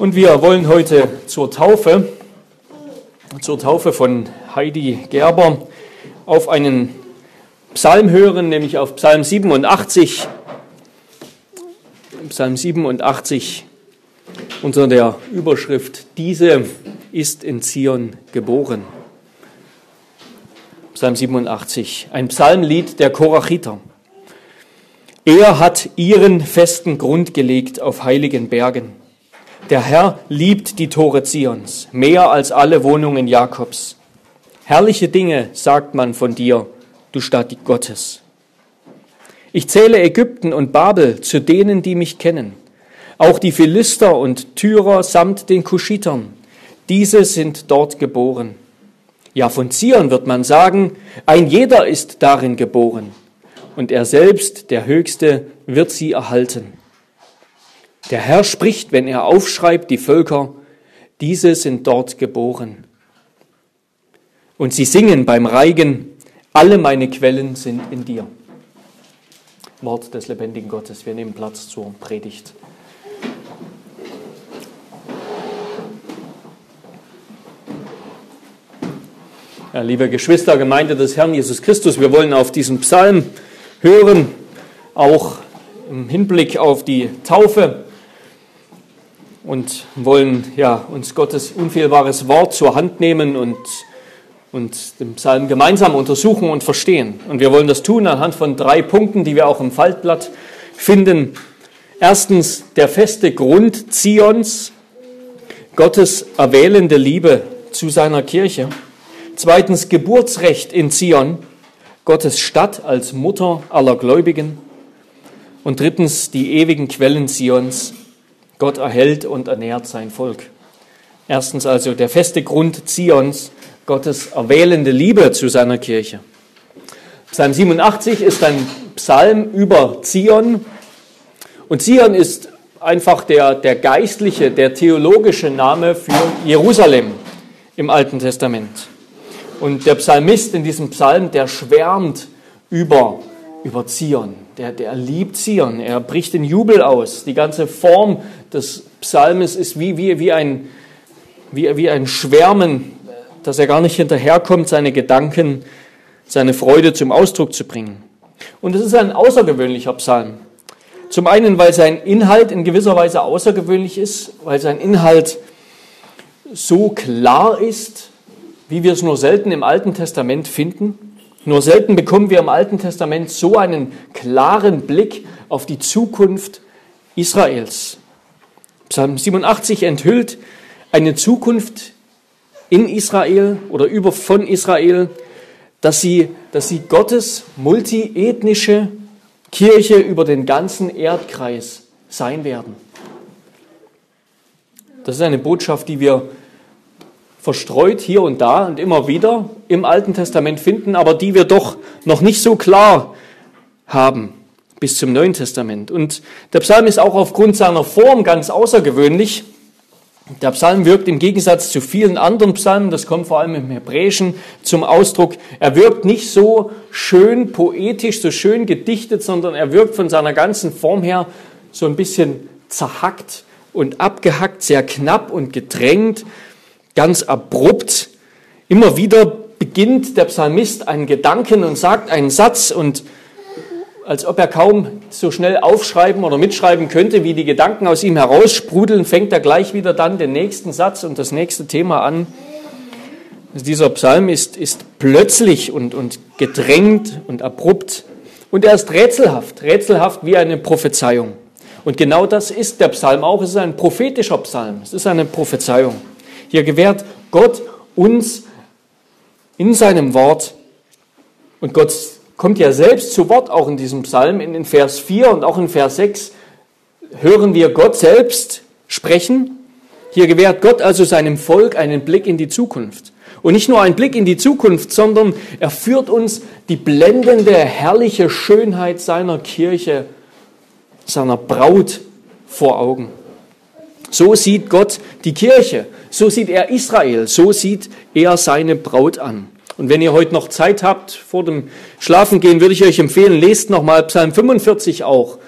Und wir wollen heute zur Taufe, zur Taufe von Heidi Gerber auf einen Psalm hören, nämlich auf Psalm 87. Psalm 87 unter der Überschrift Diese ist in Zion geboren. Psalm 87, ein Psalmlied der Korachiter. Er hat ihren festen Grund gelegt auf heiligen Bergen. Der Herr liebt die Tore Zions mehr als alle Wohnungen Jakobs. Herrliche Dinge sagt man von dir, du Stadt Gottes. Ich zähle Ägypten und Babel zu denen, die mich kennen. Auch die Philister und Tyrer samt den Kuschitern. Diese sind dort geboren. Ja, von Zion wird man sagen, ein jeder ist darin geboren. Und er selbst, der Höchste, wird sie erhalten. Der Herr spricht, wenn er aufschreibt, die Völker, diese sind dort geboren. Und sie singen beim Reigen, alle meine Quellen sind in dir. Wort des lebendigen Gottes. Wir nehmen Platz zur Predigt. Ja, liebe Geschwister, Gemeinde des Herrn Jesus Christus, wir wollen auf diesen Psalm hören, auch im Hinblick auf die Taufe und wollen ja, uns Gottes unfehlbares Wort zur Hand nehmen und, und den Psalm gemeinsam untersuchen und verstehen. Und wir wollen das tun anhand von drei Punkten, die wir auch im Faltblatt finden. Erstens der feste Grund Zions, Gottes erwählende Liebe zu seiner Kirche. Zweitens Geburtsrecht in Zion, Gottes Stadt als Mutter aller Gläubigen. Und drittens die ewigen Quellen Zions, Gott erhält und ernährt sein Volk. Erstens also der feste Grund Zions, Gottes erwählende Liebe zu seiner Kirche. Psalm 87 ist ein Psalm über Zion. Und Zion ist einfach der, der geistliche, der theologische Name für Jerusalem im Alten Testament. Und der Psalmist in diesem Psalm, der schwärmt über, über Zion. Der, der liebt Zion. Er bricht in Jubel aus. Die ganze Form des Psalmes ist wie, wie, wie, ein, wie, wie ein Schwärmen, dass er gar nicht hinterherkommt, seine Gedanken, seine Freude zum Ausdruck zu bringen. Und es ist ein außergewöhnlicher Psalm. Zum einen, weil sein Inhalt in gewisser Weise außergewöhnlich ist, weil sein Inhalt so klar ist, wie wir es nur selten im Alten Testament finden. Nur selten bekommen wir im Alten Testament so einen klaren Blick auf die Zukunft Israels. Psalm 87 enthüllt eine Zukunft in Israel oder über von Israel, dass sie, dass sie Gottes multiethnische Kirche über den ganzen Erdkreis sein werden. Das ist eine Botschaft, die wir verstreut hier und da und immer wieder im Alten Testament finden, aber die wir doch noch nicht so klar haben bis zum Neuen Testament. Und der Psalm ist auch aufgrund seiner Form ganz außergewöhnlich. Der Psalm wirkt im Gegensatz zu vielen anderen Psalmen, das kommt vor allem im Hebräischen zum Ausdruck, er wirkt nicht so schön poetisch, so schön gedichtet, sondern er wirkt von seiner ganzen Form her so ein bisschen zerhackt und abgehackt, sehr knapp und gedrängt, ganz abrupt. Immer wieder beginnt der Psalmist einen Gedanken und sagt einen Satz und als ob er kaum so schnell aufschreiben oder mitschreiben könnte, wie die Gedanken aus ihm heraussprudeln, fängt er gleich wieder dann den nächsten Satz und das nächste Thema an. Also dieser Psalm ist, ist plötzlich und, und gedrängt und abrupt und er ist rätselhaft, rätselhaft wie eine Prophezeiung. Und genau das ist der Psalm auch. Es ist ein prophetischer Psalm, es ist eine Prophezeiung. Hier gewährt Gott uns in seinem Wort und Gott kommt ja selbst zu Wort, auch in diesem Psalm, in Vers 4 und auch in Vers 6 hören wir Gott selbst sprechen. Hier gewährt Gott also seinem Volk einen Blick in die Zukunft. Und nicht nur einen Blick in die Zukunft, sondern er führt uns die blendende, herrliche Schönheit seiner Kirche, seiner Braut vor Augen. So sieht Gott die Kirche, so sieht er Israel, so sieht er seine Braut an. Und wenn ihr heute noch Zeit habt vor dem Schlafengehen, würde ich euch empfehlen, lest nochmal Psalm 45 auch.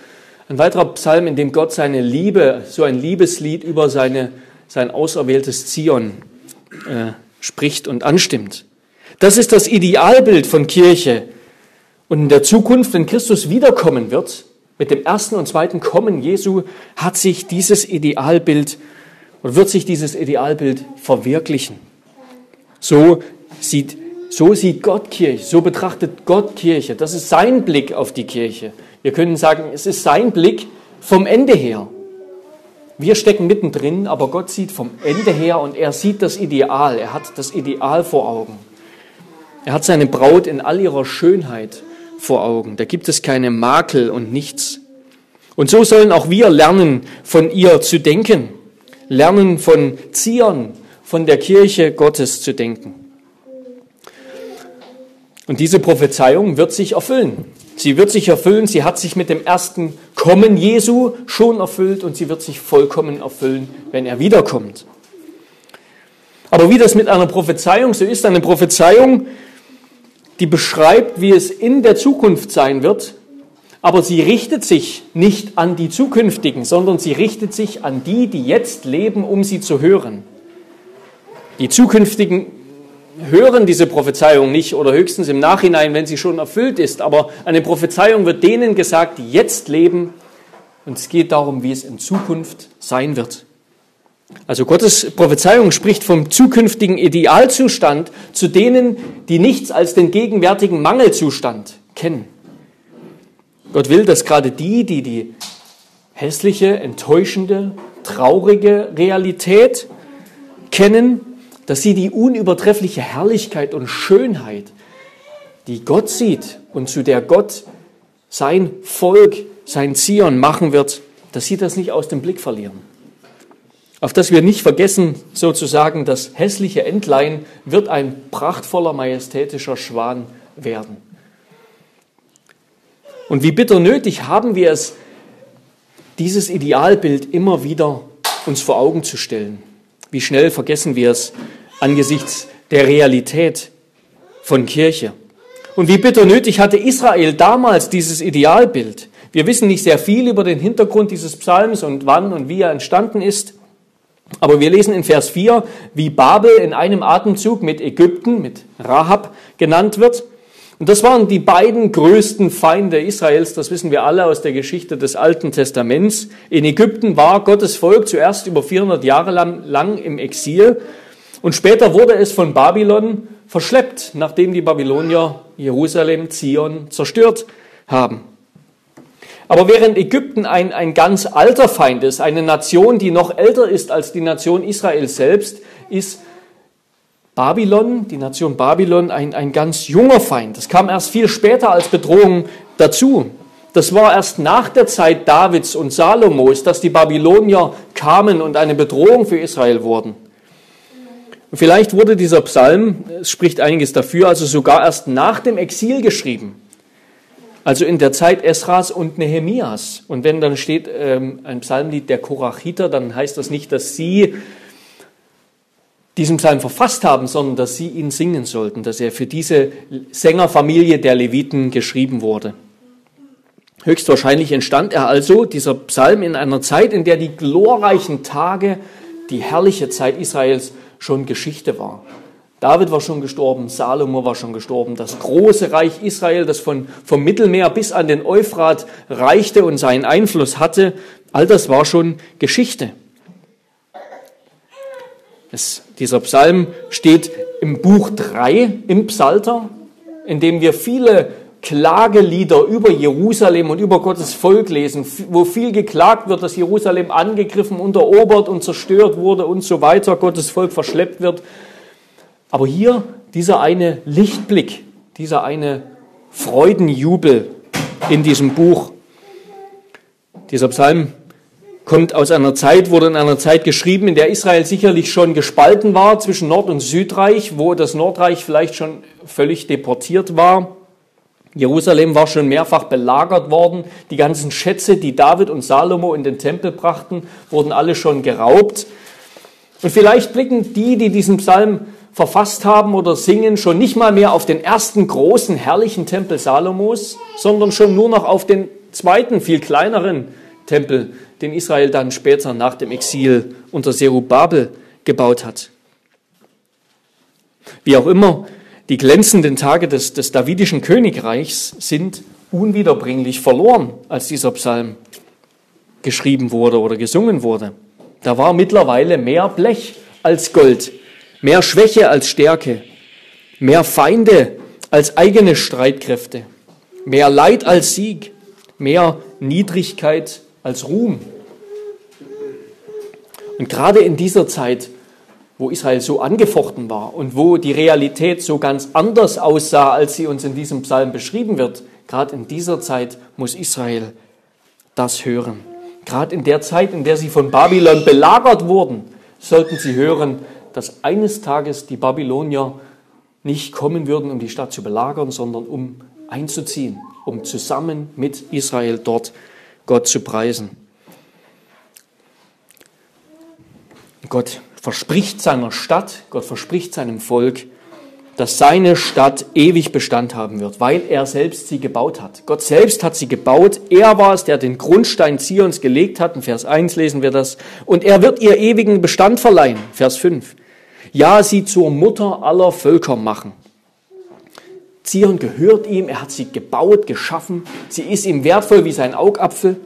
Ein weiterer Psalm, in dem Gott seine Liebe, so ein Liebeslied über seine, sein auserwähltes Zion äh, spricht und anstimmt. Das ist das Idealbild von Kirche. Und in der Zukunft, wenn Christus wiederkommen wird, mit dem ersten und zweiten Kommen Jesu, hat sich dieses Idealbild und wird sich dieses Idealbild verwirklichen. So sieht, so sieht Gott Kirche, so betrachtet Gott Kirche. Das ist sein Blick auf die Kirche. Wir können sagen, es ist sein Blick vom Ende her. Wir stecken mittendrin, aber Gott sieht vom Ende her und er sieht das Ideal. Er hat das Ideal vor Augen. Er hat seine Braut in all ihrer Schönheit vor Augen. Da gibt es keine Makel und nichts. Und so sollen auch wir lernen, von ihr zu denken, lernen von Zion, von der Kirche Gottes zu denken. Und diese Prophezeiung wird sich erfüllen. Sie wird sich erfüllen, sie hat sich mit dem ersten Kommen Jesu schon erfüllt und sie wird sich vollkommen erfüllen, wenn er wiederkommt. Aber wie das mit einer Prophezeiung so ist, eine Prophezeiung, die beschreibt, wie es in der Zukunft sein wird, aber sie richtet sich nicht an die Zukünftigen, sondern sie richtet sich an die, die jetzt leben, um sie zu hören. Die Zukünftigen hören diese Prophezeiung nicht oder höchstens im Nachhinein, wenn sie schon erfüllt ist. Aber eine Prophezeiung wird denen gesagt, die jetzt leben. Und es geht darum, wie es in Zukunft sein wird. Also Gottes Prophezeiung spricht vom zukünftigen Idealzustand zu denen, die nichts als den gegenwärtigen Mangelzustand kennen. Gott will, dass gerade die, die die hässliche, enttäuschende, traurige Realität kennen, dass sie die unübertreffliche Herrlichkeit und Schönheit, die Gott sieht und zu der Gott sein Volk, sein Zion machen wird, dass sie das nicht aus dem Blick verlieren. Auf dass wir nicht vergessen, sozusagen, das hässliche Entlein wird ein prachtvoller, majestätischer Schwan werden. Und wie bitter nötig haben wir es, dieses Idealbild immer wieder uns vor Augen zu stellen. Wie schnell vergessen wir es angesichts der Realität von Kirche. Und wie bitter nötig hatte Israel damals dieses Idealbild. Wir wissen nicht sehr viel über den Hintergrund dieses Psalms und wann und wie er entstanden ist. Aber wir lesen in Vers 4, wie Babel in einem Atemzug mit Ägypten, mit Rahab genannt wird. Und das waren die beiden größten Feinde Israels, das wissen wir alle aus der Geschichte des Alten Testaments. In Ägypten war Gottes Volk zuerst über 400 Jahre lang, im Exil und später wurde es von Babylon verschleppt, nachdem die Babylonier Jerusalem, Zion zerstört haben. Aber während Ägypten ein, ein ganz alter Feind ist, eine Nation, die noch älter ist als die Nation Israel selbst, ist Babylon, die Nation Babylon, ein, ein ganz junger Feind. Das kam erst viel später als Bedrohung dazu. Das war erst nach der Zeit Davids und Salomos, dass die Babylonier kamen und eine Bedrohung für Israel wurden. Vielleicht wurde dieser Psalm, es spricht einiges dafür, also sogar erst nach dem Exil geschrieben. Also in der Zeit Esras und Nehemias. Und wenn dann steht ähm, ein Psalmlied der Korachiter, dann heißt das nicht, dass sie diesen Psalm verfasst haben, sondern dass sie ihn singen sollten, dass er für diese Sängerfamilie der Leviten geschrieben wurde. Höchstwahrscheinlich entstand er also, dieser Psalm, in einer Zeit, in der die glorreichen Tage, die herrliche Zeit Israels schon Geschichte war. David war schon gestorben, Salomo war schon gestorben, das große Reich Israel, das von, vom Mittelmeer bis an den Euphrat reichte und seinen Einfluss hatte, all das war schon Geschichte. Es, dieser Psalm steht im Buch 3 im Psalter, in dem wir viele Klagelieder über Jerusalem und über Gottes Volk lesen, wo viel geklagt wird, dass Jerusalem angegriffen, unterobert und zerstört wurde und so weiter, Gottes Volk verschleppt wird. Aber hier dieser eine Lichtblick, dieser eine Freudenjubel in diesem Buch. Dieser Psalm kommt aus einer Zeit, wurde in einer Zeit geschrieben, in der Israel sicherlich schon gespalten war zwischen Nord- und Südreich, wo das Nordreich vielleicht schon völlig deportiert war. Jerusalem war schon mehrfach belagert worden. Die ganzen Schätze, die David und Salomo in den Tempel brachten, wurden alle schon geraubt. Und vielleicht blicken die, die diesen Psalm verfasst haben oder singen, schon nicht mal mehr auf den ersten großen, herrlichen Tempel Salomos, sondern schon nur noch auf den zweiten, viel kleineren Tempel, den Israel dann später nach dem Exil unter Serubabel gebaut hat. Wie auch immer, die glänzenden Tage des, des davidischen Königreichs sind unwiederbringlich verloren, als dieser Psalm geschrieben wurde oder gesungen wurde. Da war mittlerweile mehr Blech als Gold, mehr Schwäche als Stärke, mehr Feinde als eigene Streitkräfte, mehr Leid als Sieg, mehr Niedrigkeit als Ruhm. Und gerade in dieser Zeit, wo Israel so angefochten war und wo die Realität so ganz anders aussah, als sie uns in diesem Psalm beschrieben wird, gerade in dieser Zeit muss Israel das hören. Gerade in der Zeit, in der sie von Babylon belagert wurden, sollten sie hören, dass eines Tages die Babylonier nicht kommen würden, um die Stadt zu belagern, sondern um einzuziehen, um zusammen mit Israel dort Gott zu preisen. Gott verspricht seiner Stadt, Gott verspricht seinem Volk, dass seine Stadt ewig Bestand haben wird, weil er selbst sie gebaut hat. Gott selbst hat sie gebaut. Er war es, der den Grundstein Zions gelegt hat. In Vers 1 lesen wir das. Und er wird ihr ewigen Bestand verleihen. Vers 5 ja sie zur Mutter aller Völker machen. Zion gehört ihm, er hat sie gebaut, geschaffen, sie ist ihm wertvoll wie sein Augapfel.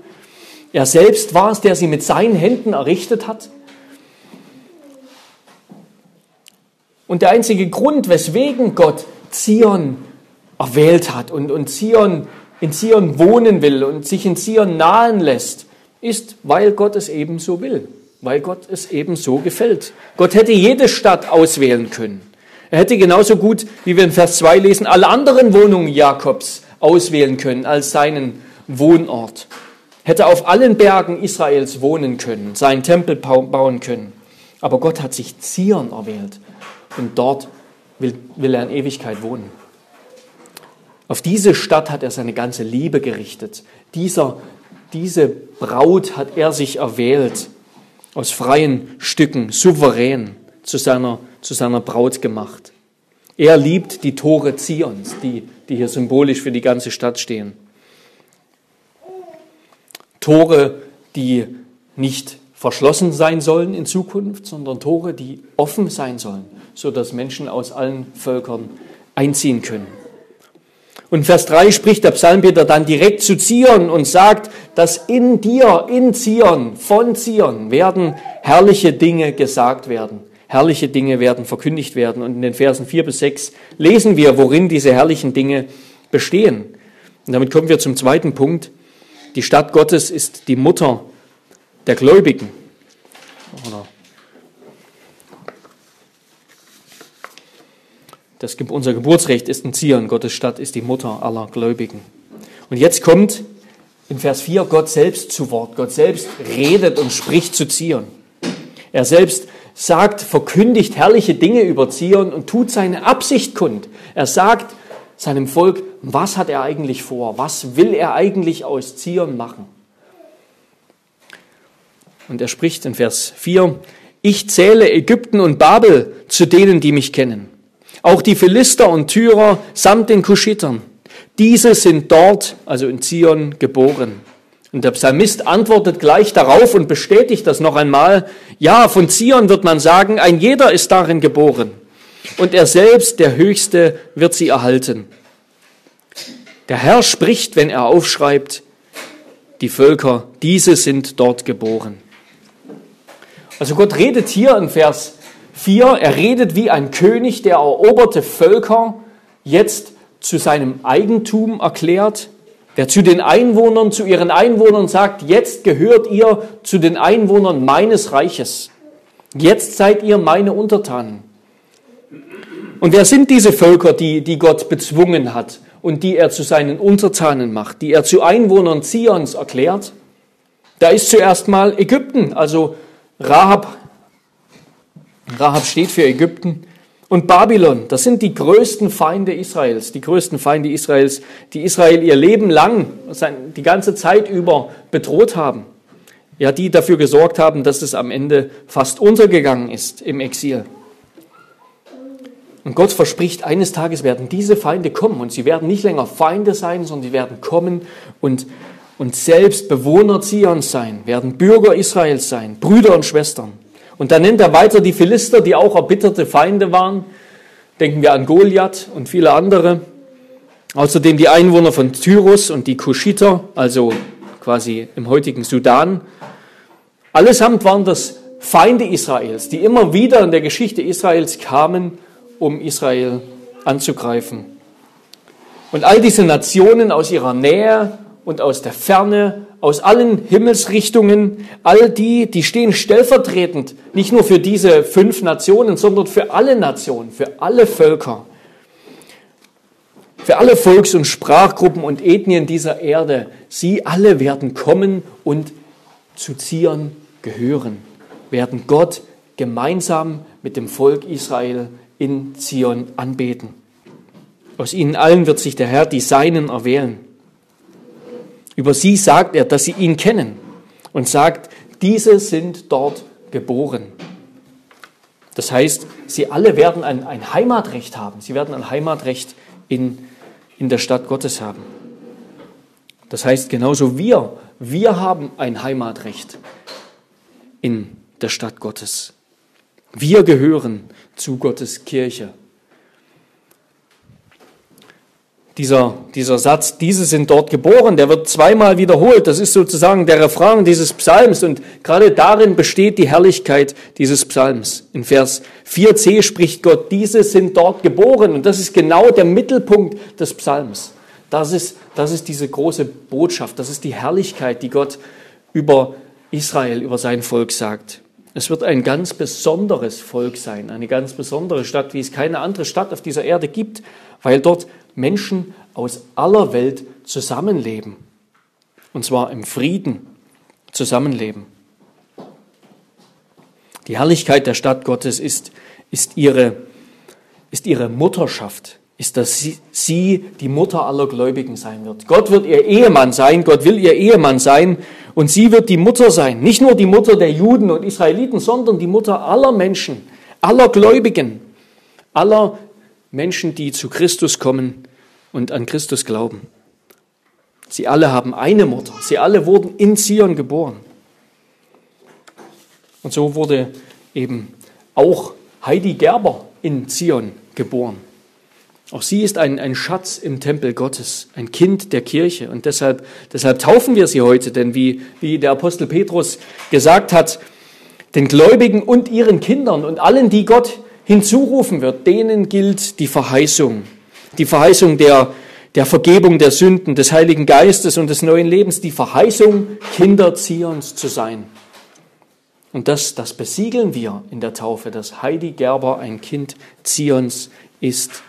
Er selbst war es, der sie mit seinen Händen errichtet hat. Und der einzige Grund, weswegen Gott Zion erwählt hat und, und Zion, in Zion wohnen will und sich in Zion nahen lässt, ist, weil Gott es eben so will weil Gott es eben so gefällt. Gott hätte jede Stadt auswählen können. Er hätte genauso gut, wie wir in Vers 2 lesen, alle anderen Wohnungen Jakobs auswählen können als seinen Wohnort. Hätte auf allen Bergen Israels wohnen können, seinen Tempel bauen können. Aber Gott hat sich Zion erwählt und dort will, will er in Ewigkeit wohnen. Auf diese Stadt hat er seine ganze Liebe gerichtet. Dieser, diese Braut hat er sich erwählt aus freien Stücken souverän zu seiner, zu seiner Braut gemacht. Er liebt die Tore Zions, die, die hier symbolisch für die ganze Stadt stehen. Tore, die nicht verschlossen sein sollen in Zukunft, sondern Tore, die offen sein sollen, sodass Menschen aus allen Völkern einziehen können. Und Vers 3 spricht der Psalmbeter dann direkt zu Zion und sagt, dass in dir, in Zion, von Zion werden herrliche Dinge gesagt werden. Herrliche Dinge werden verkündigt werden. Und in den Versen 4 bis 6 lesen wir, worin diese herrlichen Dinge bestehen. Und damit kommen wir zum zweiten Punkt. Die Stadt Gottes ist die Mutter der Gläubigen. Das, unser Geburtsrecht ist in Zion, Gottes Stadt ist die Mutter aller Gläubigen. Und jetzt kommt in Vers 4 Gott selbst zu Wort. Gott selbst redet und spricht zu Zion. Er selbst sagt, verkündigt herrliche Dinge über Zion und tut seine Absicht kund. Er sagt seinem Volk, was hat er eigentlich vor? Was will er eigentlich aus Zion machen? Und er spricht in Vers 4, ich zähle Ägypten und Babel zu denen, die mich kennen auch die Philister und Tyrer samt den Kuschitern. Diese sind dort, also in Zion, geboren. Und der Psalmist antwortet gleich darauf und bestätigt das noch einmal. Ja, von Zion wird man sagen, ein jeder ist darin geboren. Und er selbst, der Höchste, wird sie erhalten. Der Herr spricht, wenn er aufschreibt, die Völker, diese sind dort geboren. Also Gott redet hier in Vers 4, er redet wie ein König, der eroberte Völker jetzt zu seinem Eigentum erklärt, der zu den Einwohnern, zu ihren Einwohnern sagt, jetzt gehört ihr zu den Einwohnern meines Reiches. Jetzt seid ihr meine Untertanen. Und wer sind diese Völker, die, die Gott bezwungen hat und die er zu seinen Untertanen macht, die er zu Einwohnern Zions erklärt? Da ist zuerst mal Ägypten, also Rahab Rahab steht für Ägypten. Und Babylon, das sind die größten Feinde Israels, die größten Feinde Israels, die Israel ihr Leben lang, die ganze Zeit über bedroht haben. Ja, die dafür gesorgt haben, dass es am Ende fast untergegangen ist im Exil. Und Gott verspricht, eines Tages werden diese Feinde kommen und sie werden nicht länger Feinde sein, sondern sie werden kommen und, und selbst Bewohner Zions sein, werden Bürger Israels sein, Brüder und Schwestern. Und dann nennt er weiter die Philister, die auch erbitterte Feinde waren. Denken wir an Goliath und viele andere. Außerdem die Einwohner von Tyrus und die Kuschiter, also quasi im heutigen Sudan. Allesamt waren das Feinde Israels, die immer wieder in der Geschichte Israels kamen, um Israel anzugreifen. Und all diese Nationen aus ihrer Nähe und aus der Ferne, aus allen Himmelsrichtungen, all die, die stehen stellvertretend nicht nur für diese fünf Nationen, sondern für alle Nationen, für alle Völker, für alle Volks- und Sprachgruppen und Ethnien dieser Erde. Sie alle werden kommen und zu Zion gehören, werden Gott gemeinsam mit dem Volk Israel in Zion anbeten. Aus ihnen allen wird sich der Herr die Seinen erwählen. Über sie sagt er, dass sie ihn kennen und sagt, diese sind dort geboren. Das heißt, sie alle werden ein, ein Heimatrecht haben. Sie werden ein Heimatrecht in, in der Stadt Gottes haben. Das heißt, genauso wir, wir haben ein Heimatrecht in der Stadt Gottes. Wir gehören zu Gottes Kirche. Dieser, dieser Satz, diese sind dort geboren, der wird zweimal wiederholt. Das ist sozusagen der Refrain dieses Psalms und gerade darin besteht die Herrlichkeit dieses Psalms. In Vers 4c spricht Gott, diese sind dort geboren und das ist genau der Mittelpunkt des Psalms. Das ist, das ist diese große Botschaft, das ist die Herrlichkeit, die Gott über Israel, über sein Volk sagt. Es wird ein ganz besonderes Volk sein, eine ganz besondere Stadt, wie es keine andere Stadt auf dieser Erde gibt, weil dort Menschen aus aller Welt zusammenleben. Und zwar im Frieden zusammenleben. Die Herrlichkeit der Stadt Gottes ist, ist, ihre, ist ihre Mutterschaft, ist, dass sie, sie die Mutter aller Gläubigen sein wird. Gott wird ihr Ehemann sein, Gott will ihr Ehemann sein und sie wird die Mutter sein. Nicht nur die Mutter der Juden und Israeliten, sondern die Mutter aller Menschen, aller Gläubigen, aller Menschen, die zu Christus kommen und an Christus glauben. Sie alle haben eine Mutter. Sie alle wurden in Zion geboren. Und so wurde eben auch Heidi Gerber in Zion geboren. Auch sie ist ein, ein Schatz im Tempel Gottes, ein Kind der Kirche. Und deshalb, deshalb taufen wir sie heute, denn wie, wie der Apostel Petrus gesagt hat, den Gläubigen und ihren Kindern und allen, die Gott hinzurufen wird, denen gilt die Verheißung. Die Verheißung der, der Vergebung der Sünden, des Heiligen Geistes und des neuen Lebens, die Verheißung, Kinder Zions zu sein. Und das, das besiegeln wir in der Taufe, dass Heidi Gerber ein Kind Zions ist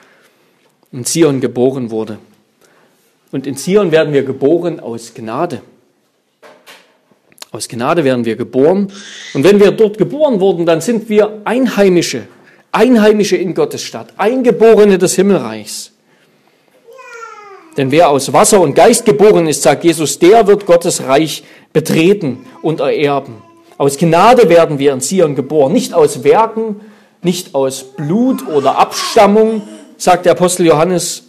in Zion geboren wurde. Und in Zion werden wir geboren aus Gnade. Aus Gnade werden wir geboren. Und wenn wir dort geboren wurden, dann sind wir Einheimische, Einheimische in Gottes Stadt, Eingeborene des Himmelreichs. Denn wer aus Wasser und Geist geboren ist, sagt Jesus, der wird Gottes Reich betreten und ererben. Aus Gnade werden wir in Zion geboren, nicht aus Werken, nicht aus Blut oder Abstammung, sagt der Apostel Johannes,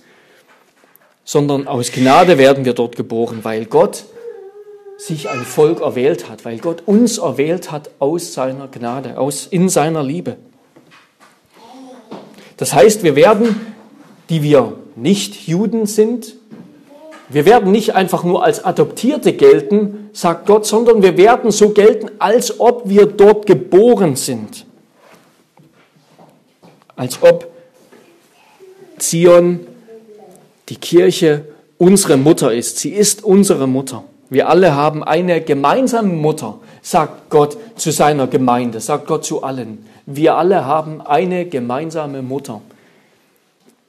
sondern aus Gnade werden wir dort geboren, weil Gott sich ein Volk erwählt hat, weil Gott uns erwählt hat aus seiner Gnade, aus, in seiner Liebe. Das heißt, wir werden, die wir nicht Juden sind, wir werden nicht einfach nur als Adoptierte gelten, sagt Gott, sondern wir werden so gelten, als ob wir dort geboren sind. Als ob Zion, die Kirche, unsere Mutter ist. Sie ist unsere Mutter. Wir alle haben eine gemeinsame Mutter, sagt Gott zu seiner Gemeinde, sagt Gott zu allen. Wir alle haben eine gemeinsame Mutter.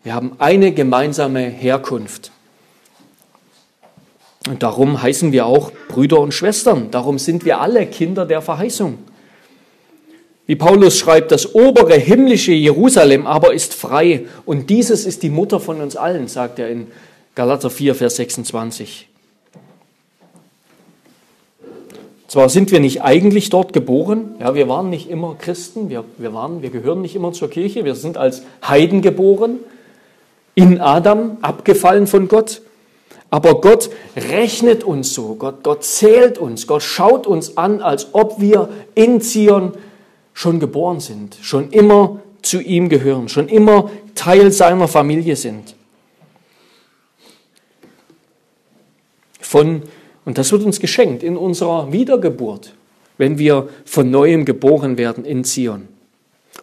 Wir haben eine gemeinsame Herkunft. Und darum heißen wir auch Brüder und Schwestern. Darum sind wir alle Kinder der Verheißung. Wie Paulus schreibt, das obere himmlische Jerusalem aber ist frei und dieses ist die Mutter von uns allen, sagt er in Galater 4, Vers 26. Zwar sind wir nicht eigentlich dort geboren, ja, wir waren nicht immer Christen, wir, wir, waren, wir gehören nicht immer zur Kirche, wir sind als Heiden geboren, in Adam, abgefallen von Gott, Aber Gott rechnet uns so, Gott, Gott zählt uns, Gott schaut uns an, als ob wir in Zion schon geboren sind, schon immer zu ihm gehören, schon immer Teil seiner Familie sind. Von, und das wird uns geschenkt in unserer Wiedergeburt, wenn wir von neuem geboren werden in Zion.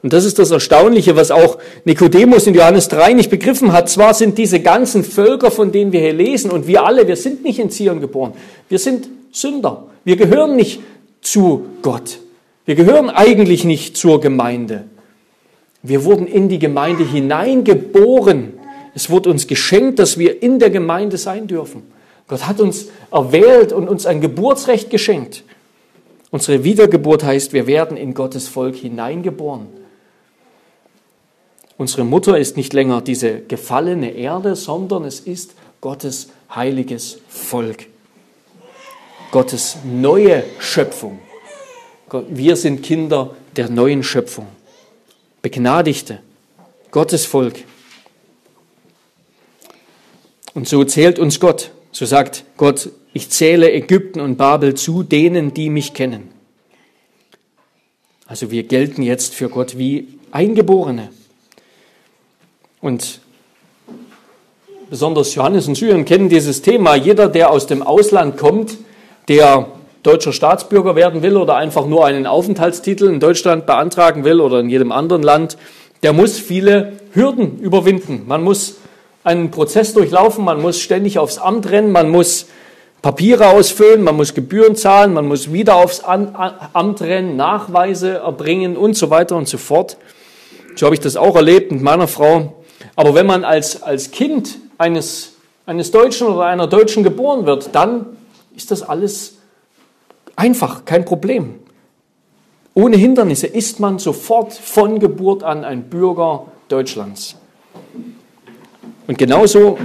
Und das ist das Erstaunliche, was auch Nikodemus in Johannes 3 nicht begriffen hat. Zwar sind diese ganzen Völker, von denen wir hier lesen, und wir alle, wir sind nicht in Zion geboren. Wir sind Sünder. Wir gehören nicht zu Gott. Wir gehören eigentlich nicht zur Gemeinde. Wir wurden in die Gemeinde hineingeboren. Es wurde uns geschenkt, dass wir in der Gemeinde sein dürfen. Gott hat uns erwählt und uns ein Geburtsrecht geschenkt. Unsere Wiedergeburt heißt, wir werden in Gottes Volk hineingeboren. Unsere Mutter ist nicht länger diese gefallene Erde, sondern es ist Gottes heiliges Volk. Gottes neue Schöpfung. Wir sind Kinder der neuen Schöpfung. Begnadigte, Gottes Volk. Und so zählt uns Gott. So sagt Gott, ich zähle Ägypten und Babel zu denen, die mich kennen. Also wir gelten jetzt für Gott wie Eingeborene. Und besonders Johannes und Syrien kennen dieses Thema. Jeder, der aus dem Ausland kommt, der deutscher Staatsbürger werden will oder einfach nur einen Aufenthaltstitel in Deutschland beantragen will oder in jedem anderen Land, der muss viele Hürden überwinden. Man muss einen Prozess durchlaufen, man muss ständig aufs Amt rennen, man muss Papiere ausfüllen, man muss Gebühren zahlen, man muss wieder aufs Amt rennen, Nachweise erbringen und so weiter und so fort. So habe ich das auch erlebt mit meiner Frau. Aber wenn man als, als Kind eines, eines Deutschen oder einer Deutschen geboren wird, dann ist das alles einfach, kein Problem. Ohne Hindernisse ist man sofort von Geburt an ein Bürger Deutschlands. Und genauso,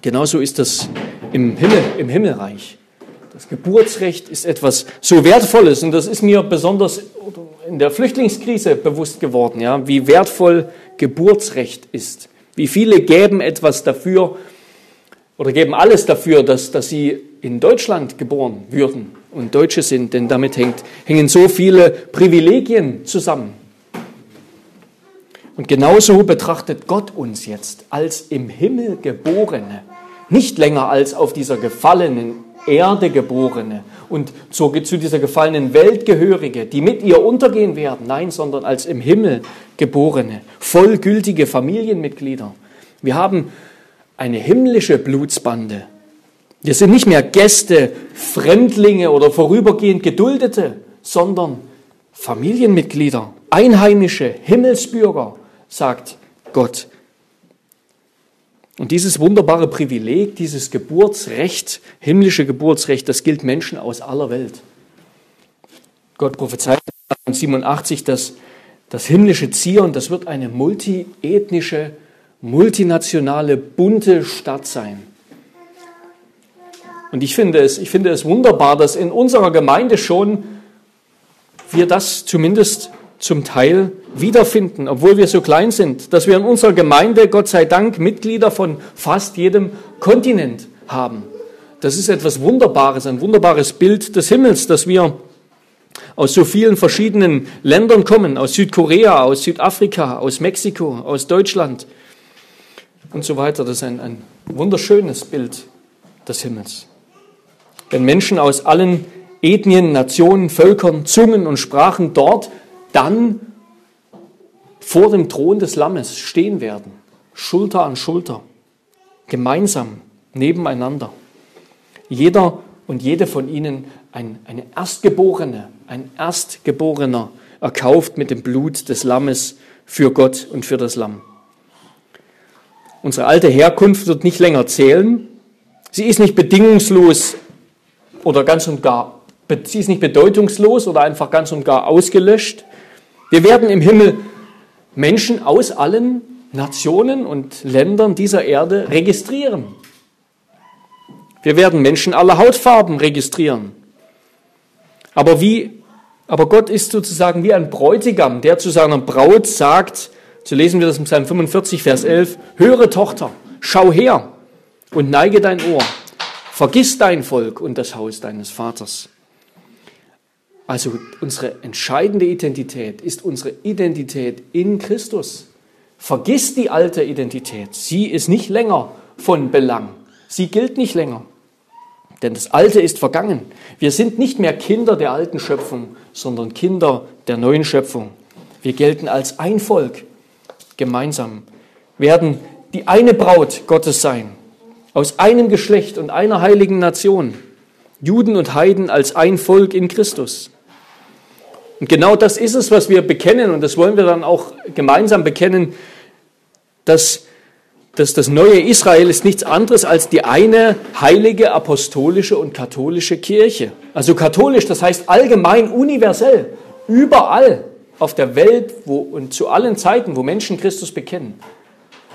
genauso ist das im, Himmel, im Himmelreich. Das Geburtsrecht ist etwas so Wertvolles und das ist mir besonders in der Flüchtlingskrise bewusst geworden, ja, wie wertvoll Geburtsrecht ist. Wie viele geben etwas dafür oder geben alles dafür, dass, dass sie in Deutschland geboren würden und Deutsche sind, denn damit hängt, hängen so viele Privilegien zusammen. Und genauso betrachtet Gott uns jetzt als im Himmel geborene, nicht länger als auf dieser gefallenen Erde geborene und zu, zu dieser gefallenen Welt gehörige, die mit ihr untergehen werden. Nein, sondern als im Himmel geborene, vollgültige Familienmitglieder. Wir haben eine himmlische Blutsbande. Wir sind nicht mehr Gäste, Fremdlinge oder vorübergehend Geduldete, sondern Familienmitglieder, Einheimische, Himmelsbürger, sagt Gott. Und dieses wunderbare Privileg, dieses Geburtsrecht, himmlische Geburtsrecht, das gilt Menschen aus aller Welt. Gott prophezeit 87, dass das himmlische Zion, das wird eine multiethnische, multinationale, bunte Stadt sein. Und ich finde es, ich finde es wunderbar, dass in unserer Gemeinde schon wir das zumindest zum Teil wiederfinden, obwohl wir so klein sind, dass wir in unserer Gemeinde, Gott sei Dank, Mitglieder von fast jedem Kontinent haben. Das ist etwas Wunderbares, ein wunderbares Bild des Himmels, dass wir aus so vielen verschiedenen Ländern kommen, aus Südkorea, aus Südafrika, aus Mexiko, aus Deutschland und so weiter. Das ist ein, ein wunderschönes Bild des Himmels. Wenn Menschen aus allen Ethnien, Nationen, Völkern, Zungen und Sprachen dort dann vor dem Thron des Lammes stehen werden, Schulter an Schulter, gemeinsam, nebeneinander. Jeder und jede von ihnen ein, eine Erstgeborene, ein Erstgeborener, erkauft mit dem Blut des Lammes für Gott und für das Lamm. Unsere alte Herkunft wird nicht länger zählen. Sie ist nicht bedingungslos oder ganz und gar, sie ist nicht bedeutungslos oder einfach ganz und gar ausgelöscht. Wir werden im Himmel Menschen aus allen Nationen und Ländern dieser Erde registrieren. Wir werden Menschen aller Hautfarben registrieren. Aber wie, aber Gott ist sozusagen wie ein Bräutigam, der zu seiner Braut sagt, so lesen wir das im Psalm 45, Vers 11, höre Tochter, schau her, und neige dein Ohr. Vergiss dein Volk und das Haus deines Vaters. Also unsere entscheidende Identität ist unsere Identität in Christus. Vergiss die alte Identität. Sie ist nicht länger von Belang. Sie gilt nicht länger. Denn das Alte ist vergangen. Wir sind nicht mehr Kinder der alten Schöpfung, sondern Kinder der neuen Schöpfung. Wir gelten als ein Volk, gemeinsam, werden die eine Braut Gottes sein, aus einem Geschlecht und einer heiligen Nation, Juden und Heiden als ein Volk in Christus. Und genau das ist es, was wir bekennen, und das wollen wir dann auch gemeinsam bekennen, dass dass das neue Israel ist nichts anderes als die eine heilige apostolische und katholische Kirche. Also katholisch, das heißt allgemein, universell, überall auf der Welt wo, und zu allen Zeiten, wo Menschen Christus bekennen,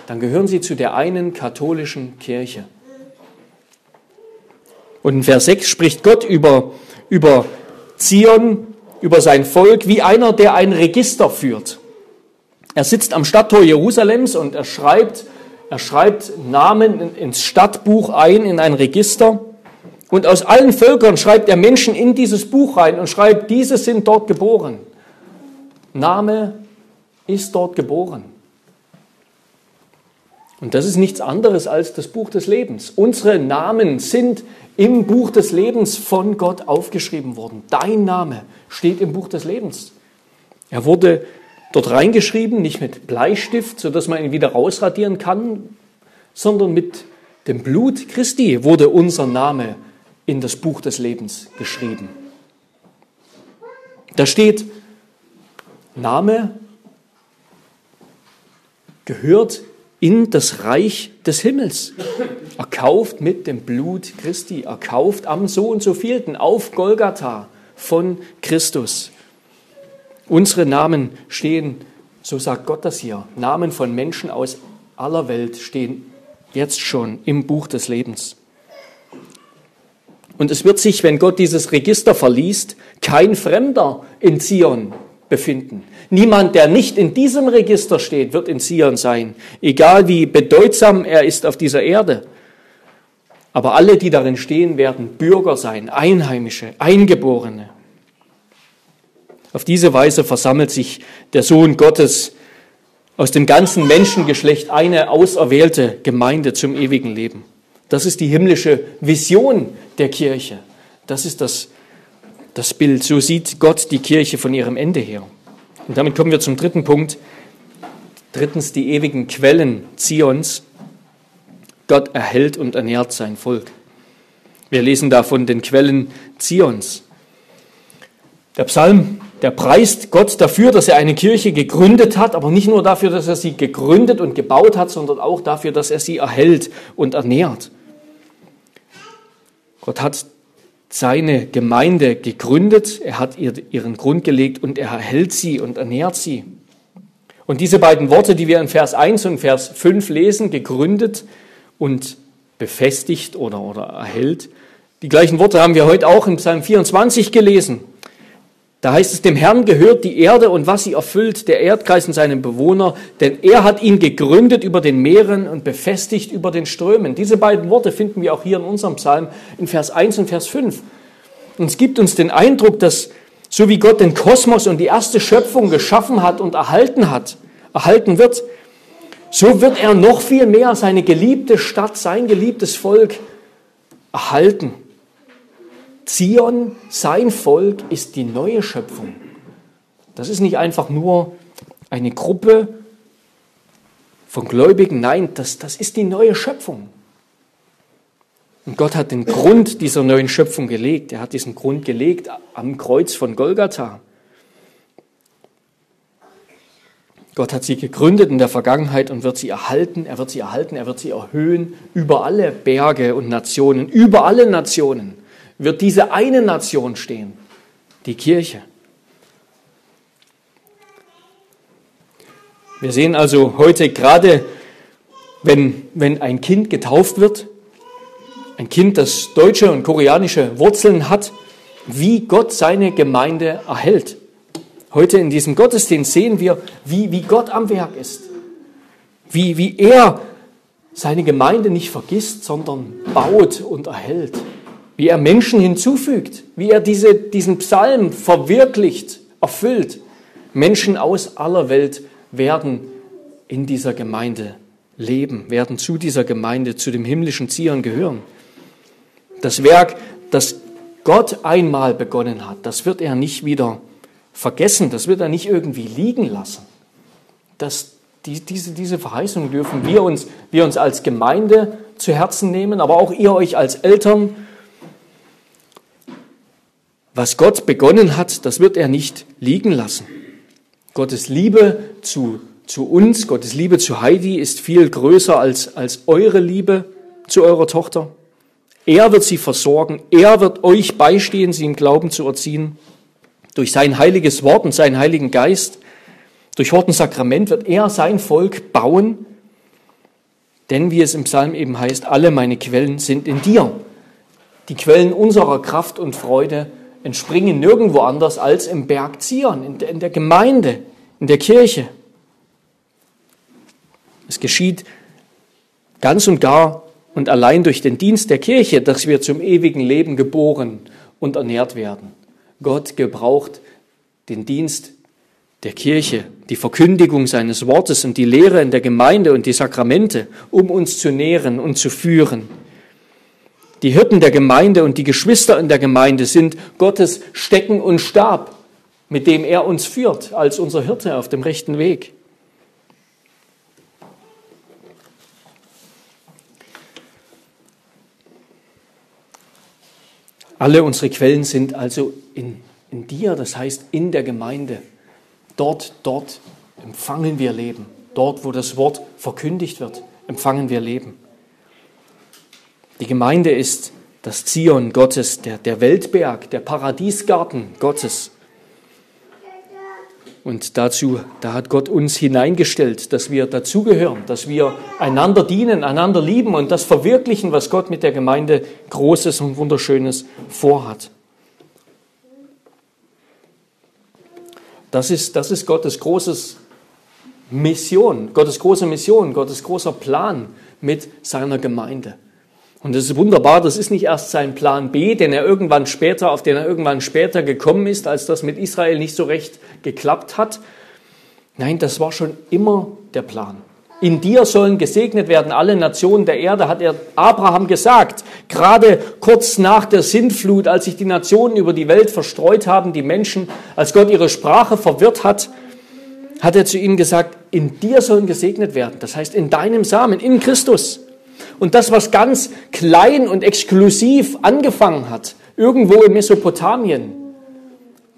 dann gehören sie zu der einen katholischen Kirche. Und in Vers 6 spricht Gott über, über Zion, über sein Volk, wie einer, der ein Register führt. Er sitzt am Stadttor Jerusalems und er schreibt, er schreibt Namen ins Stadtbuch ein, in ein Register. Und aus allen Völkern schreibt er Menschen in dieses Buch rein und schreibt, diese sind dort geboren. Name ist dort geboren. Und das ist nichts anderes als das Buch des Lebens. Unsere Namen sind im Buch des Lebens von Gott aufgeschrieben worden. Dein Name steht im Buch des Lebens. Er wurde dort reingeschrieben, nicht mit Bleistift, sodass man ihn wieder rausradieren kann, sondern mit dem Blut Christi wurde unser Name in das Buch des Lebens geschrieben. Da steht, Name gehört in das Reich des Himmels. Erkauft mit dem Blut Christi, erkauft am so und so vielten auf Golgatha von Christus. Unsere Namen stehen, so sagt Gott das hier, Namen von Menschen aus aller Welt stehen jetzt schon im Buch des Lebens. Und es wird sich, wenn Gott dieses Register verliest, kein Fremder in Zion befinden. Niemand, der nicht in diesem Register steht, wird in Zion sein, egal wie bedeutsam er ist auf dieser Erde. Aber alle, die darin stehen, werden Bürger sein, Einheimische, Eingeborene. Auf diese Weise versammelt sich der Sohn Gottes aus dem ganzen Menschengeschlecht eine auserwählte Gemeinde zum ewigen Leben. Das ist die himmlische Vision der Kirche. Das ist das, das Bild. So sieht Gott die Kirche von ihrem Ende her. Und damit kommen wir zum dritten Punkt. Drittens die ewigen Quellen Zions. Gott erhält und ernährt sein Volk. Wir lesen da von den Quellen Zions. Der Psalm der preist Gott dafür, dass er eine Kirche gegründet hat, aber nicht nur dafür, dass er sie gegründet und gebaut hat, sondern auch dafür, dass er sie erhält und ernährt. Gott hat seine Gemeinde gegründet, er hat ihr ihren Grund gelegt und er erhält sie und ernährt sie. Und diese beiden Worte, die wir in Vers 1 und Vers 5 lesen, gegründet und befestigt oder, oder erhält, die gleichen Worte haben wir heute auch in Psalm 24 gelesen. Da heißt es, dem Herrn gehört die Erde und was sie erfüllt, der Erdkreis und seine Bewohner, denn er hat ihn gegründet über den Meeren und befestigt über den Strömen. Diese beiden Worte finden wir auch hier in unserem Psalm in Vers 1 und Vers 5. Und es gibt uns den Eindruck, dass so wie Gott den Kosmos und die erste Schöpfung geschaffen hat und erhalten hat, erhalten wird, so wird er noch viel mehr seine geliebte Stadt, sein geliebtes Volk erhalten. Zion, sein Volk, ist die neue Schöpfung. Das ist nicht einfach nur eine Gruppe von Gläubigen, nein, das, das ist die neue Schöpfung. Und Gott hat den Grund dieser neuen Schöpfung gelegt. Er hat diesen Grund gelegt am Kreuz von Golgatha. Gott hat sie gegründet in der Vergangenheit und wird sie erhalten. Er wird sie erhalten, er wird sie erhöhen über alle Berge und Nationen, über alle Nationen wird diese eine Nation stehen, die Kirche. Wir sehen also heute gerade, wenn, wenn ein Kind getauft wird, ein Kind, das deutsche und koreanische Wurzeln hat, wie Gott seine Gemeinde erhält. Heute in diesem Gottesdienst sehen wir, wie, wie Gott am Werk ist, wie, wie er seine Gemeinde nicht vergisst, sondern baut und erhält. Wie er Menschen hinzufügt, wie er diese, diesen Psalm verwirklicht, erfüllt. Menschen aus aller Welt werden in dieser Gemeinde leben, werden zu dieser Gemeinde, zu dem himmlischen Zion gehören. Das Werk, das Gott einmal begonnen hat, das wird er nicht wieder vergessen, das wird er nicht irgendwie liegen lassen. Das, die, diese, diese Verheißung dürfen wir uns, wir uns als Gemeinde zu Herzen nehmen, aber auch ihr euch als Eltern. Was Gott begonnen hat, das wird er nicht liegen lassen. Gottes Liebe zu zu uns, Gottes Liebe zu Heidi ist viel größer als, als eure Liebe zu eurer Tochter. Er wird sie versorgen, er wird euch beistehen, sie im Glauben zu erziehen. Durch sein heiliges Wort und seinen heiligen Geist, durch Wort und Sakrament wird er sein Volk bauen. Denn wie es im Psalm eben heißt, alle meine Quellen sind in dir. Die Quellen unserer Kraft und Freude entspringen nirgendwo anders als im Berg Zion, in der Gemeinde, in der Kirche. Es geschieht ganz und gar und allein durch den Dienst der Kirche, dass wir zum ewigen Leben geboren und ernährt werden. Gott gebraucht den Dienst der Kirche, die Verkündigung seines Wortes und die Lehre in der Gemeinde und die Sakramente, um uns zu nähren und zu führen. Die Hirten der Gemeinde und die Geschwister in der Gemeinde sind Gottes Stecken und Stab, mit dem er uns führt als unser Hirte auf dem rechten Weg. Alle unsere Quellen sind also in, in dir, das heißt in der Gemeinde. Dort, dort empfangen wir Leben. Dort, wo das Wort verkündigt wird, empfangen wir Leben. Die Gemeinde ist das Zion Gottes, der, der Weltberg, der Paradiesgarten Gottes. Und dazu, da hat Gott uns hineingestellt, dass wir dazugehören, dass wir einander dienen, einander lieben und das verwirklichen, was Gott mit der Gemeinde Großes und Wunderschönes vorhat. Das ist, das ist Gottes großes Mission, Gottes große Mission, Gottes großer Plan mit seiner Gemeinde. Und das ist wunderbar, das ist nicht erst sein Plan B, den er irgendwann später, auf den er irgendwann später gekommen ist, als das mit Israel nicht so recht geklappt hat. Nein, das war schon immer der Plan. In dir sollen gesegnet werden alle Nationen der Erde, hat er Abraham gesagt. Gerade kurz nach der Sintflut, als sich die Nationen über die Welt verstreut haben, die Menschen, als Gott ihre Sprache verwirrt hat, hat er zu ihnen gesagt, in dir sollen gesegnet werden. Das heißt, in deinem Samen, in Christus. Und das, was ganz klein und exklusiv angefangen hat, irgendwo in Mesopotamien,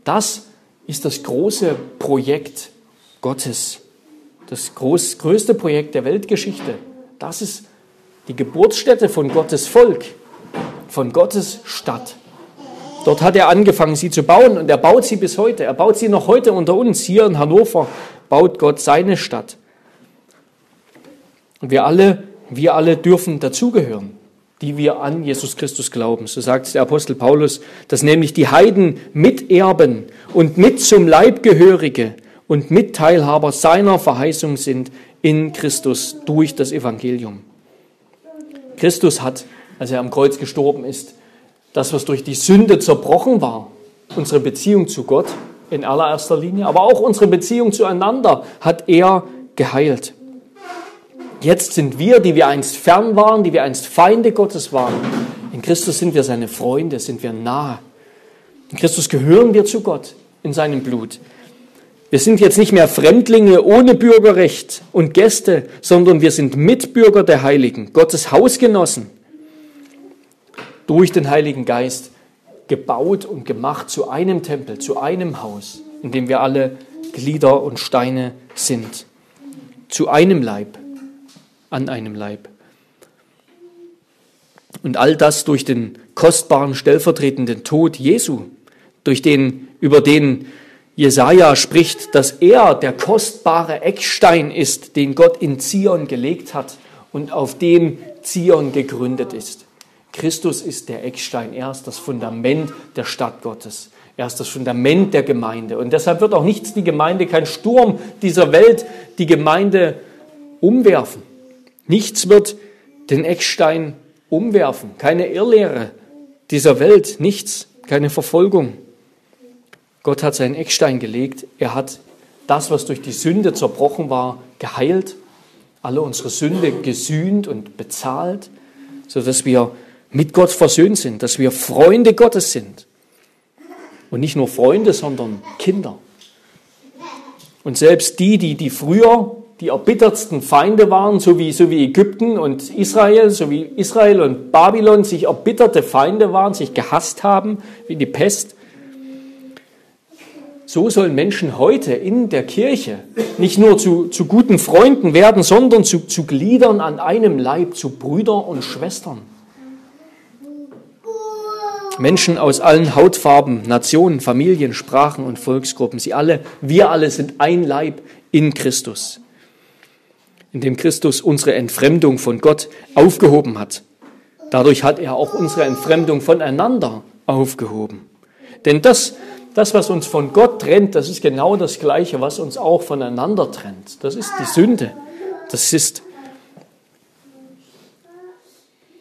das ist das große Projekt Gottes. Das groß, größte Projekt der Weltgeschichte. Das ist die Geburtsstätte von Gottes Volk, von Gottes Stadt. Dort hat er angefangen, sie zu bauen und er baut sie bis heute. Er baut sie noch heute unter uns. Hier in Hannover baut Gott seine Stadt. Und wir alle wir alle dürfen dazugehören, die wir an Jesus Christus glauben. So sagt der Apostel Paulus, dass nämlich die Heiden Miterben und mit zum Leibgehörige und Mitteilhaber seiner Verheißung sind in Christus durch das Evangelium. Christus hat, als er am Kreuz gestorben ist, das, was durch die Sünde zerbrochen war, unsere Beziehung zu Gott in allererster Linie, aber auch unsere Beziehung zueinander hat er geheilt. Jetzt sind wir, die wir einst fern waren, die wir einst Feinde Gottes waren, in Christus sind wir seine Freunde, sind wir nahe. In Christus gehören wir zu Gott in seinem Blut. Wir sind jetzt nicht mehr Fremdlinge ohne Bürgerrecht und Gäste, sondern wir sind Mitbürger der Heiligen, Gottes Hausgenossen, durch den Heiligen Geist gebaut und gemacht zu einem Tempel, zu einem Haus, in dem wir alle Glieder und Steine sind, zu einem Leib an einem Leib. Und all das durch den kostbaren stellvertretenden Tod Jesu, durch den, über den Jesaja spricht, dass er der kostbare Eckstein ist, den Gott in Zion gelegt hat und auf dem Zion gegründet ist. Christus ist der Eckstein, er ist das Fundament der Stadt Gottes. Er ist das Fundament der Gemeinde. Und deshalb wird auch nichts die Gemeinde, kein Sturm dieser Welt die Gemeinde umwerfen. Nichts wird den Eckstein umwerfen. Keine Irrlehre dieser Welt, nichts, keine Verfolgung. Gott hat seinen Eckstein gelegt. Er hat das, was durch die Sünde zerbrochen war, geheilt, alle unsere Sünde gesühnt und bezahlt, sodass wir mit Gott versöhnt sind, dass wir Freunde Gottes sind. Und nicht nur Freunde, sondern Kinder. Und selbst die, die, die früher die erbittertsten Feinde waren, so wie, so wie Ägypten und Israel, so wie Israel und Babylon sich erbitterte Feinde waren, sich gehasst haben, wie die Pest. So sollen Menschen heute in der Kirche nicht nur zu, zu guten Freunden werden, sondern zu, zu Gliedern an einem Leib, zu Brüdern und Schwestern. Menschen aus allen Hautfarben, Nationen, Familien, Sprachen und Volksgruppen, sie alle, wir alle sind ein Leib in Christus in dem Christus unsere Entfremdung von Gott aufgehoben hat. Dadurch hat er auch unsere Entfremdung voneinander aufgehoben. Denn das, das, was uns von Gott trennt, das ist genau das Gleiche, was uns auch voneinander trennt. Das ist die Sünde. Das ist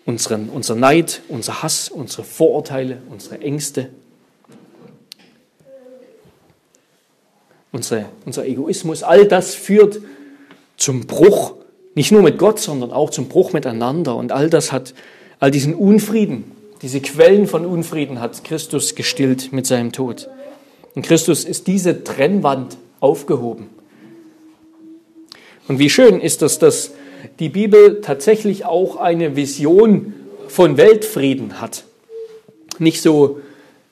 unseren, unser Neid, unser Hass, unsere Vorurteile, unsere Ängste, unsere, unser Egoismus. All das führt zum Bruch, nicht nur mit Gott, sondern auch zum Bruch miteinander. Und all das hat, all diesen Unfrieden, diese Quellen von Unfrieden hat Christus gestillt mit seinem Tod. Und Christus ist diese Trennwand aufgehoben. Und wie schön ist das, dass die Bibel tatsächlich auch eine Vision von Weltfrieden hat. Nicht so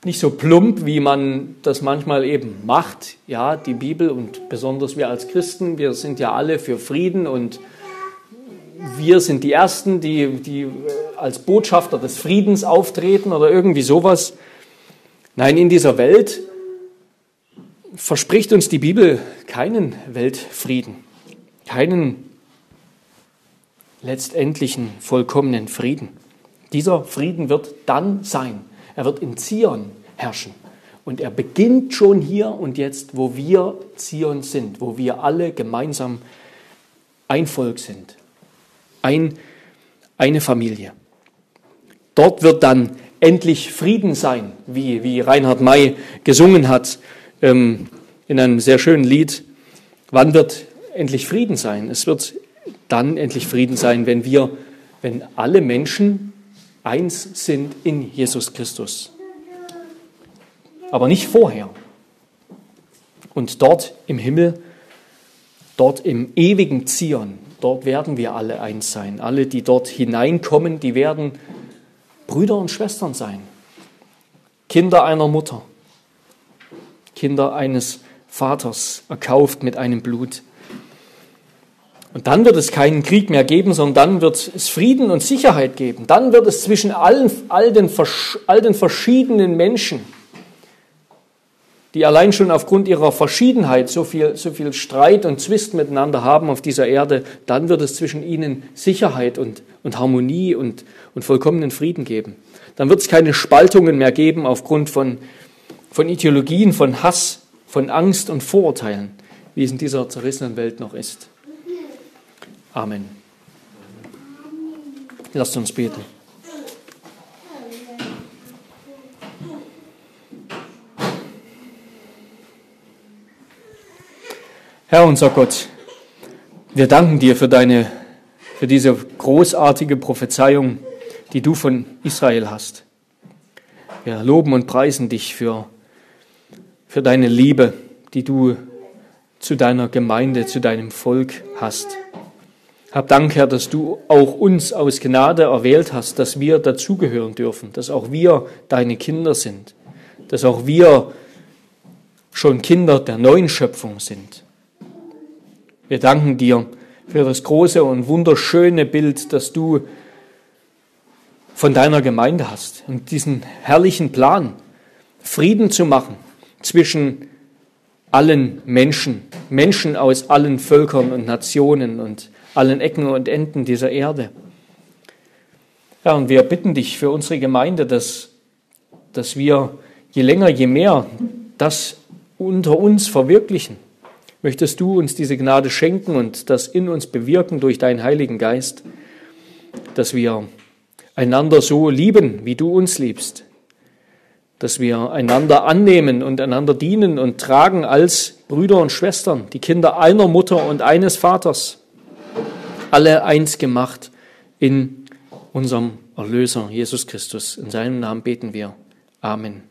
nicht so plump, wie man das manchmal eben macht. Ja, die Bibel und besonders wir als Christen, wir sind ja alle für Frieden und wir sind die Ersten, die, die als Botschafter des Friedens auftreten oder irgendwie sowas. Nein, in dieser Welt verspricht uns die Bibel keinen Weltfrieden, keinen letztendlichen vollkommenen Frieden. Dieser Frieden wird dann sein, er wird in Zion herrschen. Und er beginnt schon hier und jetzt, wo wir Zion sind, wo wir alle gemeinsam ein Volk sind, ein, eine Familie. Dort wird dann endlich Frieden sein, wie, wie Reinhard May gesungen hat ähm, in einem sehr schönen Lied. Wann wird endlich Frieden sein? Es wird dann endlich Frieden sein, wenn wir, wenn alle Menschen eins sind in Jesus Christus. Aber nicht vorher. Und dort im Himmel, dort im ewigen Zion, dort werden wir alle eins sein. Alle, die dort hineinkommen, die werden Brüder und Schwestern sein. Kinder einer Mutter, Kinder eines Vaters, erkauft mit einem Blut. Und dann wird es keinen Krieg mehr geben, sondern dann wird es Frieden und Sicherheit geben. Dann wird es zwischen allen, all, den, all den verschiedenen Menschen, die allein schon aufgrund ihrer Verschiedenheit so viel, so viel Streit und Zwist miteinander haben auf dieser Erde, dann wird es zwischen ihnen Sicherheit und, und Harmonie und, und vollkommenen Frieden geben. Dann wird es keine Spaltungen mehr geben aufgrund von, von Ideologien, von Hass, von Angst und Vorurteilen, wie es in dieser zerrissenen Welt noch ist. Amen. Lasst uns beten. Herr unser Gott, wir danken dir für deine, für diese großartige Prophezeiung, die du von Israel hast. Wir loben und preisen dich für, für deine Liebe, die du zu deiner Gemeinde, zu deinem Volk hast. Hab Dank, Herr, dass du auch uns aus Gnade erwählt hast, dass wir dazugehören dürfen, dass auch wir deine Kinder sind, dass auch wir schon Kinder der neuen Schöpfung sind. Wir danken dir für das große und wunderschöne Bild, das du von deiner Gemeinde hast und diesen herrlichen Plan, Frieden zu machen zwischen allen Menschen, Menschen aus allen Völkern und Nationen und allen Ecken und Enden dieser Erde. Ja, und wir bitten dich für unsere Gemeinde, dass, dass wir je länger, je mehr das unter uns verwirklichen. Möchtest du uns diese Gnade schenken und das in uns bewirken durch deinen Heiligen Geist, dass wir einander so lieben, wie du uns liebst, dass wir einander annehmen und einander dienen und tragen als Brüder und Schwestern, die Kinder einer Mutter und eines Vaters, alle eins gemacht in unserem Erlöser Jesus Christus. In seinem Namen beten wir. Amen.